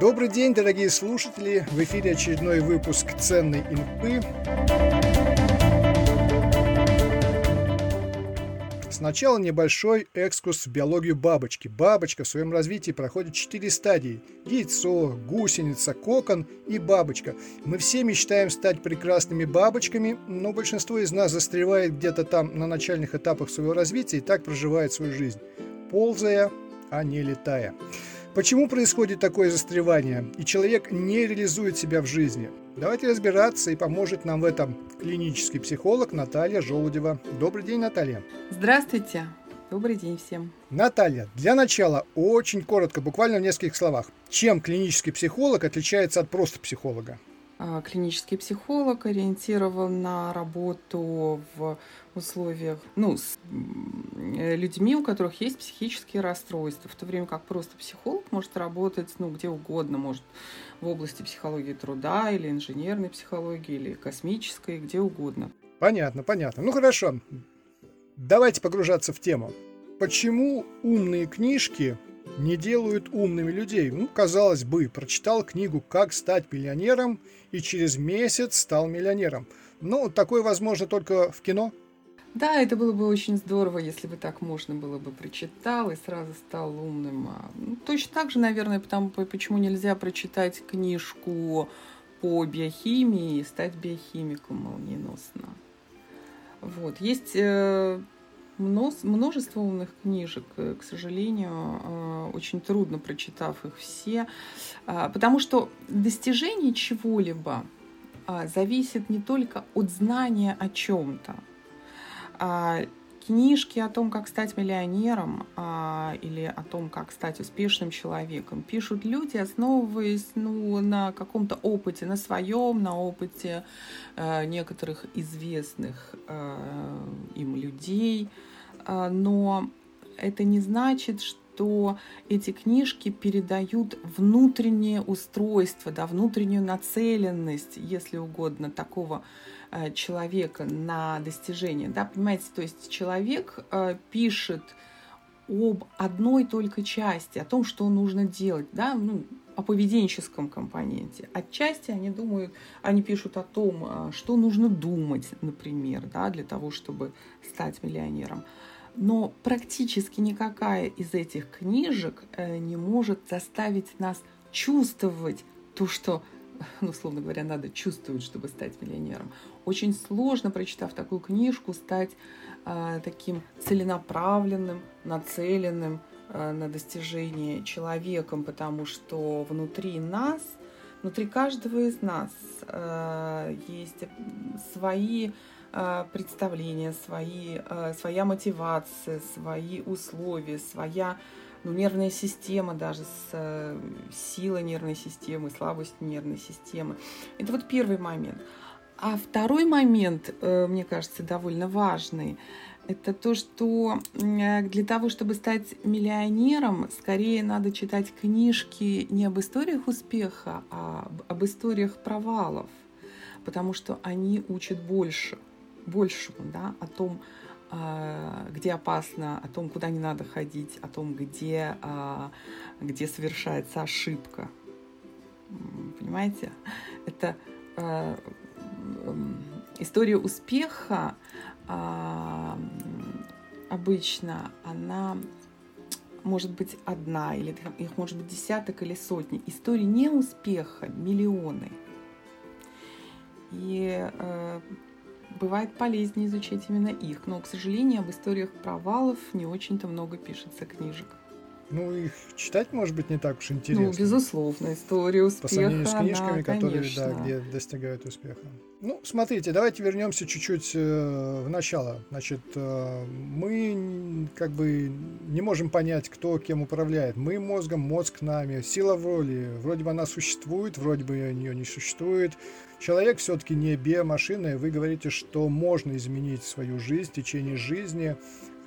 Добрый день, дорогие слушатели! В эфире очередной выпуск «Ценной инфы». Сначала небольшой экскурс в биологию бабочки. Бабочка в своем развитии проходит четыре стадии. Яйцо, гусеница, кокон и бабочка. Мы все мечтаем стать прекрасными бабочками, но большинство из нас застревает где-то там на начальных этапах своего развития и так проживает свою жизнь, ползая, а не летая. Почему происходит такое застревание, и человек не реализует себя в жизни? Давайте разбираться, и поможет нам в этом клинический психолог Наталья Желудева. Добрый день, Наталья. Здравствуйте. Добрый день всем. Наталья, для начала очень коротко, буквально в нескольких словах. Чем клинический психолог отличается от просто психолога? А, клинический психолог ориентирован на работу в условиях, ну, с людьми, у которых есть психические расстройства, в то время как просто психолог может работать, ну, где угодно, может в области психологии труда или инженерной психологии или космической, где угодно. Понятно, понятно. Ну хорошо, давайте погружаться в тему. Почему умные книжки не делают умными людей. Ну, казалось бы, прочитал книгу «Как стать миллионером» и через месяц стал миллионером. Но такое возможно только в кино. Да, это было бы очень здорово, если бы так можно было бы прочитал и сразу стал умным. А, ну, точно так же, наверное, потому почему нельзя прочитать книжку по биохимии и стать биохимиком молниеносно. Вот. Есть э, множество умных книжек, э, к сожалению, э, очень трудно прочитав их все, а, потому что достижение чего-либо а, зависит не только от знания о чем-то. А, книжки о том, как стать миллионером или о том, как стать успешным человеком, пишут люди, основываясь ну, на каком-то опыте, на своем, на опыте э, некоторых известных им людей – но это не значит, что эти книжки передают внутреннее устройство, да, внутреннюю нацеленность, если угодно, такого э, человека на достижение. Да, понимаете, то есть человек э, пишет об одной только части, о том, что нужно делать, да, ну, о поведенческом компоненте. Отчасти они думают, они пишут о том, э, что нужно думать, например, да, для того, чтобы стать миллионером. Но практически никакая из этих книжек э, не может заставить нас чувствовать то, что, ну, условно говоря, надо чувствовать, чтобы стать миллионером. Очень сложно, прочитав такую книжку, стать э, таким целенаправленным, нацеленным э, на достижение человеком, потому что внутри нас, внутри каждого из нас э, есть свои представления, свои, э, своя мотивация, свои условия, своя ну, нервная система даже, с, э, сила нервной системы, слабость нервной системы. Это вот первый момент. А второй момент, мне кажется, довольно важный, это то, что для того, чтобы стать миллионером, скорее надо читать книжки не об историях успеха, а об историях провалов, потому что они учат больше – большему, да, о том, а, где опасно, о том, куда не надо ходить, о том, где, а, где совершается ошибка. Понимаете? Это а, история успеха обычно она может быть одна, или их может быть десяток или сотни. Истории неуспеха миллионы. И э, бывает полезнее изучать именно их. Но, к сожалению, об историях провалов не очень-то много пишется книжек. Ну, их читать, может быть, не так уж интересно. Ну, безусловно, история успеха. По сравнению с книжками, да, которые, да, где достигают успеха. Ну, смотрите, давайте вернемся чуть-чуть э, в начало. Значит, э, мы как бы не можем понять, кто кем управляет. Мы мозгом, мозг нами. Сила воли, вроде бы она существует, вроде бы ее не существует. Человек все-таки не биомашина, и вы говорите, что можно изменить свою жизнь, течение жизни,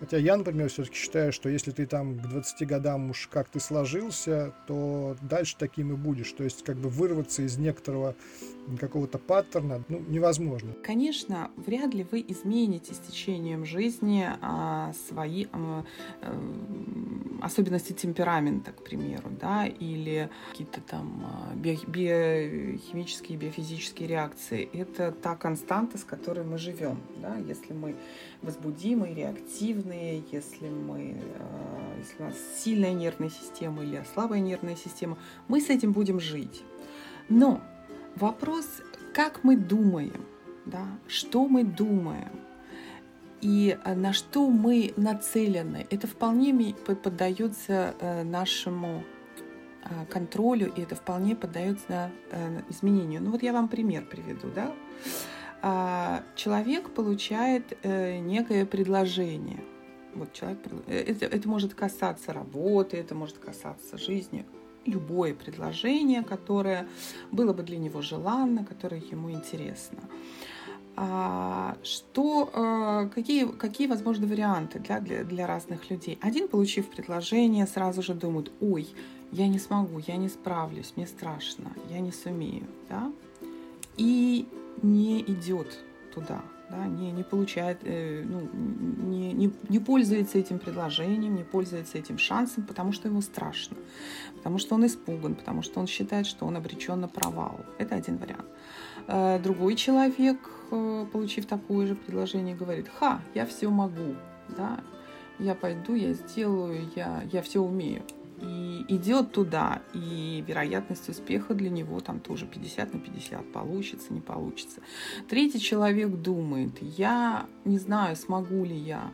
Хотя я, например, все-таки считаю, что если ты там к 20 годам уж как ты сложился, то дальше таким и будешь. То есть как бы вырваться из некоторого какого-то паттерна ну, невозможно. Конечно, вряд ли вы измените с течением жизни а, свои а, а, особенности темперамента, к примеру, да, или какие-то там а, биохимические, биофизические реакции. Это та константа, с которой мы живем. Да? Если мы возбудимые, реактивные, если, мы, а, если у нас сильная нервная система или слабая нервная система, мы с этим будем жить. Но вопрос, как мы думаем, да? что мы думаем, и э, на что мы нацелены, это вполне поддается э, нашему э, контролю, и это вполне поддается изменению. Ну вот я вам пример приведу, да. А, человек получает некое предложение. Вот человек, это, это может касаться работы, это может касаться жизни, любое предложение, которое было бы для него желанно, которое ему интересно. А, что, а, какие, какие возможны варианты для, для, для разных людей. Один, получив предложение, сразу же думает, ой, я не смогу, я не справлюсь, мне страшно, я не сумею, да? и не идет туда, да, не, не получает, э, ну, не, не, не пользуется этим предложением, не пользуется этим шансом, потому что ему страшно, потому что он испуган, потому что он считает, что он обречен на провал. Это один вариант. Э, другой человек, э, получив такое же предложение, говорит, ха, я все могу, да, я пойду, я сделаю, я, я все умею. И идет туда, и вероятность успеха для него там тоже 50 на 50, получится, не получится. Третий человек думает, я не знаю, смогу ли я,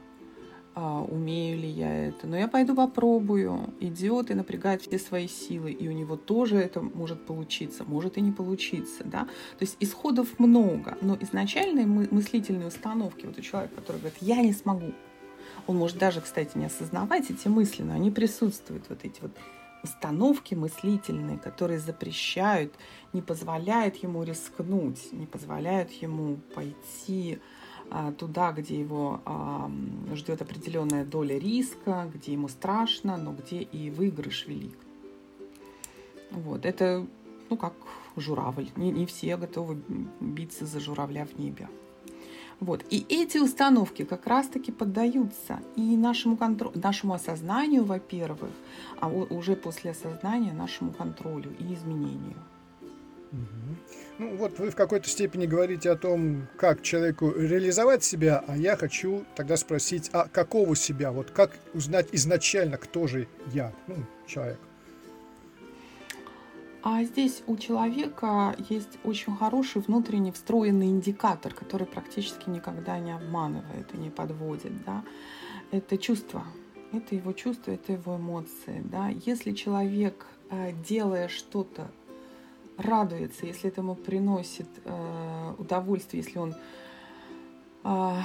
а, умею ли я это, но я пойду попробую. Идет и напрягает все свои силы, и у него тоже это может получиться, может и не получиться, да. То есть исходов много, но изначальные мыслительные установки, вот у человека, который говорит, я не смогу, он может даже, кстати, не осознавать эти мысли, но они присутствуют, вот эти вот установки мыслительные, которые запрещают, не позволяют ему рискнуть, не позволяют ему пойти а, туда, где его ждет определенная доля риска, где ему страшно, но где и выигрыш велик. Вот, это, ну, как журавль. Не, не все готовы биться за журавля в небе. Вот. И эти установки как раз-таки поддаются и нашему, контролю, нашему осознанию, во-первых, а уже после осознания нашему контролю и изменению. Ну вот вы в какой-то степени говорите о том, как человеку реализовать себя, а я хочу тогда спросить, а какого себя? Вот как узнать изначально, кто же я, ну, человек? А здесь у человека есть очень хороший внутренний встроенный индикатор, который практически никогда не обманывает и не подводит. Да? Это чувство. Это его чувства, это его эмоции. Да? Если человек, э, делая что-то радуется, если это ему приносит э, удовольствие, если он э,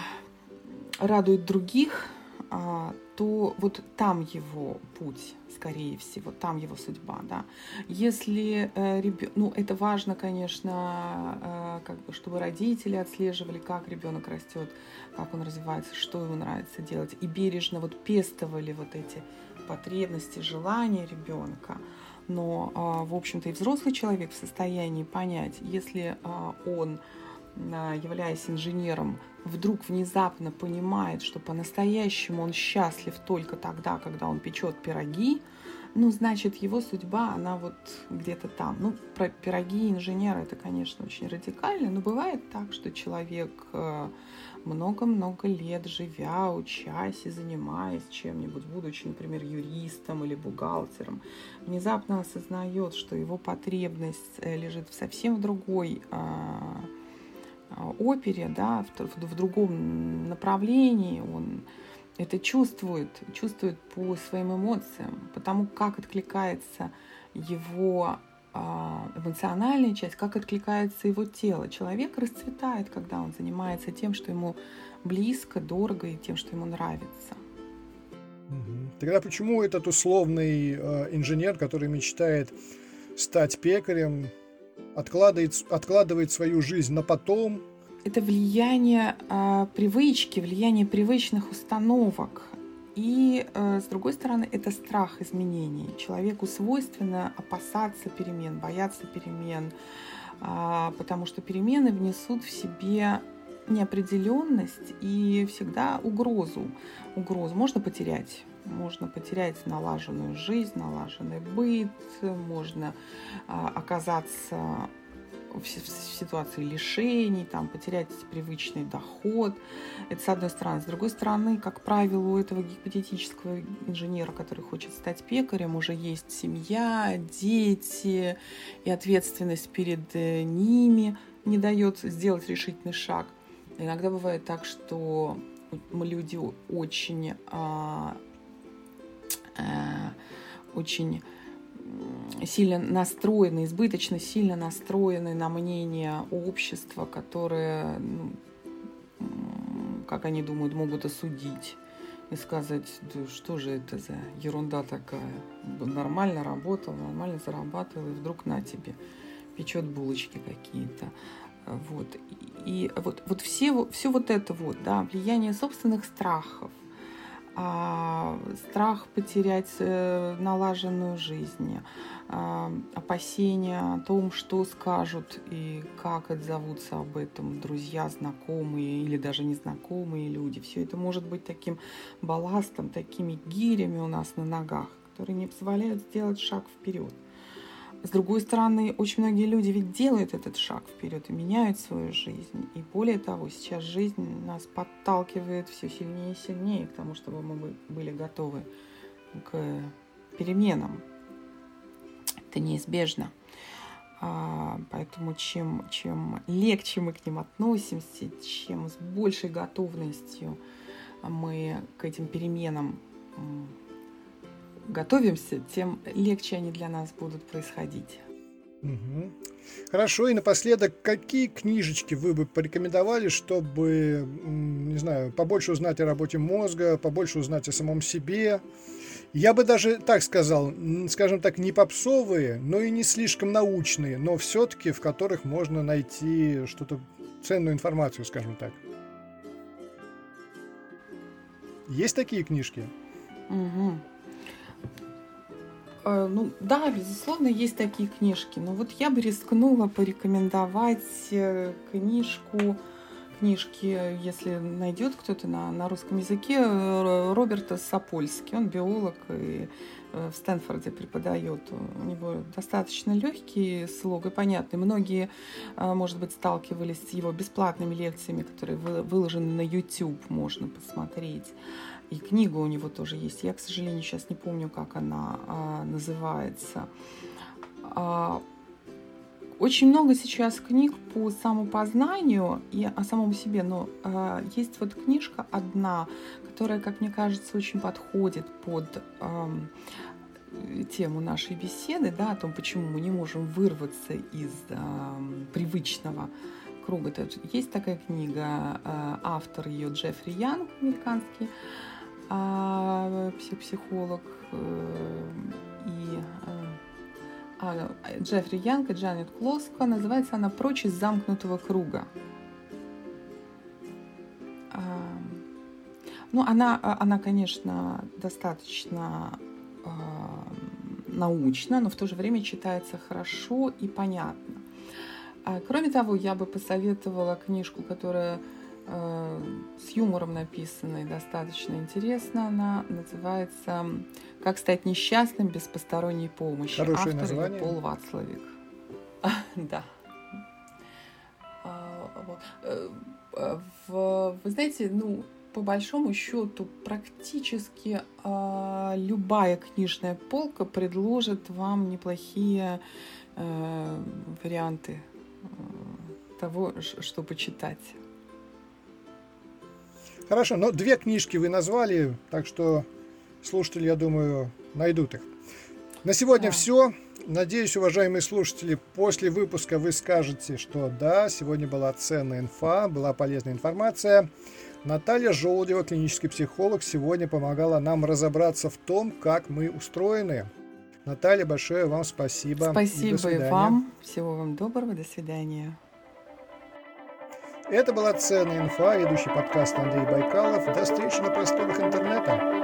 радует других, то вот там его путь, скорее всего, там его судьба, да. Если э, ребенок, ну это важно, конечно, э, как бы, чтобы родители отслеживали, как ребенок растет, как он развивается, что ему нравится делать, и бережно вот пестовали вот эти потребности, желания ребенка но, а, в общем-то, и взрослый человек в состоянии понять, если а, он, а, являясь инженером, вдруг внезапно понимает, что по-настоящему он счастлив только тогда, когда он печет пироги, ну, значит, его судьба, она вот где-то там. Ну, про пироги инженера это, конечно, очень радикально, но бывает так, что человек много-много лет живя, учась и занимаясь чем-нибудь, будучи, например, юристом или бухгалтером, внезапно осознает, что его потребность э, лежит в совсем другой а, а, опере, да, в, в, в другом направлении, он это чувствует, чувствует по своим эмоциям, потому как откликается его а, эмоциональная часть, как откликается его тело. Человек расцветает, когда он занимается тем, что ему близко, дорого и тем, что ему нравится. Тогда почему этот условный э, инженер, который мечтает стать пекарем, откладывает, откладывает свою жизнь на потом? Это влияние э, привычки, влияние привычных установок. И, э, с другой стороны, это страх изменений. Человеку свойственно опасаться перемен, бояться перемен, э, потому что перемены внесут в себе неопределенность и всегда угрозу. Угрозу можно потерять. Можно потерять налаженную жизнь, налаженный быт, можно а, оказаться в ситуации лишений, там, потерять привычный доход. Это с одной стороны. С другой стороны, как правило, у этого гипотетического инженера, который хочет стать пекарем, уже есть семья, дети, и ответственность перед э, ними не дает сделать решительный шаг. Иногда бывает так, что люди очень, а, очень сильно настроены, избыточно сильно настроены на мнение общества, которое, ну, как они думают, могут осудить и сказать, да что же это за ерунда такая. Нормально работал, нормально зарабатывал, и вдруг на тебе печет булочки какие-то. Вот. И, и вот, вот все, все вот это вот, да, влияние собственных страхов, а, страх потерять э, налаженную жизнь, а, опасения о том, что скажут и как отзовутся об этом друзья, знакомые или даже незнакомые люди. Все это может быть таким балластом, такими гирями у нас на ногах, которые не позволяют сделать шаг вперед. С другой стороны, очень многие люди ведь делают этот шаг вперед и меняют свою жизнь. И более того, сейчас жизнь нас подталкивает все сильнее и сильнее к тому, чтобы мы были готовы к переменам. Это неизбежно. А, поэтому чем, чем легче мы к ним относимся, чем с большей готовностью мы к этим переменам готовимся, тем легче они для нас будут происходить. Угу. Хорошо, и напоследок, какие книжечки вы бы порекомендовали, чтобы, не знаю, побольше узнать о работе мозга, побольше узнать о самом себе? Я бы даже так сказал, скажем так, не попсовые, но и не слишком научные, но все-таки в которых можно найти что-то, ценную информацию, скажем так. Есть такие книжки? Угу. Э, ну да, безусловно, есть такие книжки. Но вот я бы рискнула порекомендовать э, книжку, книжки, если найдет кто-то на, на русском языке, э, Роберта Сапольски. Он биолог и в Стэнфорде преподает. У него достаточно легкий слог и понятный. Многие, может быть, сталкивались с его бесплатными лекциями, которые выложены на YouTube, можно посмотреть. И книга у него тоже есть. Я, к сожалению, сейчас не помню, как она а, называется. А, очень много сейчас книг по самопознанию и о самом себе, но а, есть вот книжка одна, которая, как мне кажется, очень подходит под а, тему нашей беседы, да, о том, почему мы не можем вырваться из а, привычного круга. Есть такая книга, а, автор ее Джеффри Янг, американский а, психолог э, и э, а, Джеффри Янг и Джанет Клоско. Называется она «Прочь из замкнутого круга». А, ну, она, она, конечно, достаточно а, научна, но в то же время читается хорошо и понятно. А, кроме того, я бы посоветовала книжку, которая Э, с юмором написанной, достаточно интересно. Она называется «Как стать несчастным без посторонней помощи». Хорошее Автор название. Пол Вацлавик. Да. А, э, э, вы знаете, ну, по большому счету, практически э, любая книжная полка предложит вам неплохие э, варианты э, того, что почитать. Хорошо, но две книжки вы назвали, так что слушатели, я думаю, найдут их. На сегодня да. все. Надеюсь, уважаемые слушатели, после выпуска вы скажете, что да, сегодня была ценная инфа, была полезная информация. Наталья Желудева, клинический психолог, сегодня помогала нам разобраться в том, как мы устроены. Наталья, большое вам спасибо. Спасибо и, и вам. Всего вам доброго. До свидания. Это была «Ценная инфа», ведущий подкаст Андрей Байкалов. До встречи на просторах интернета.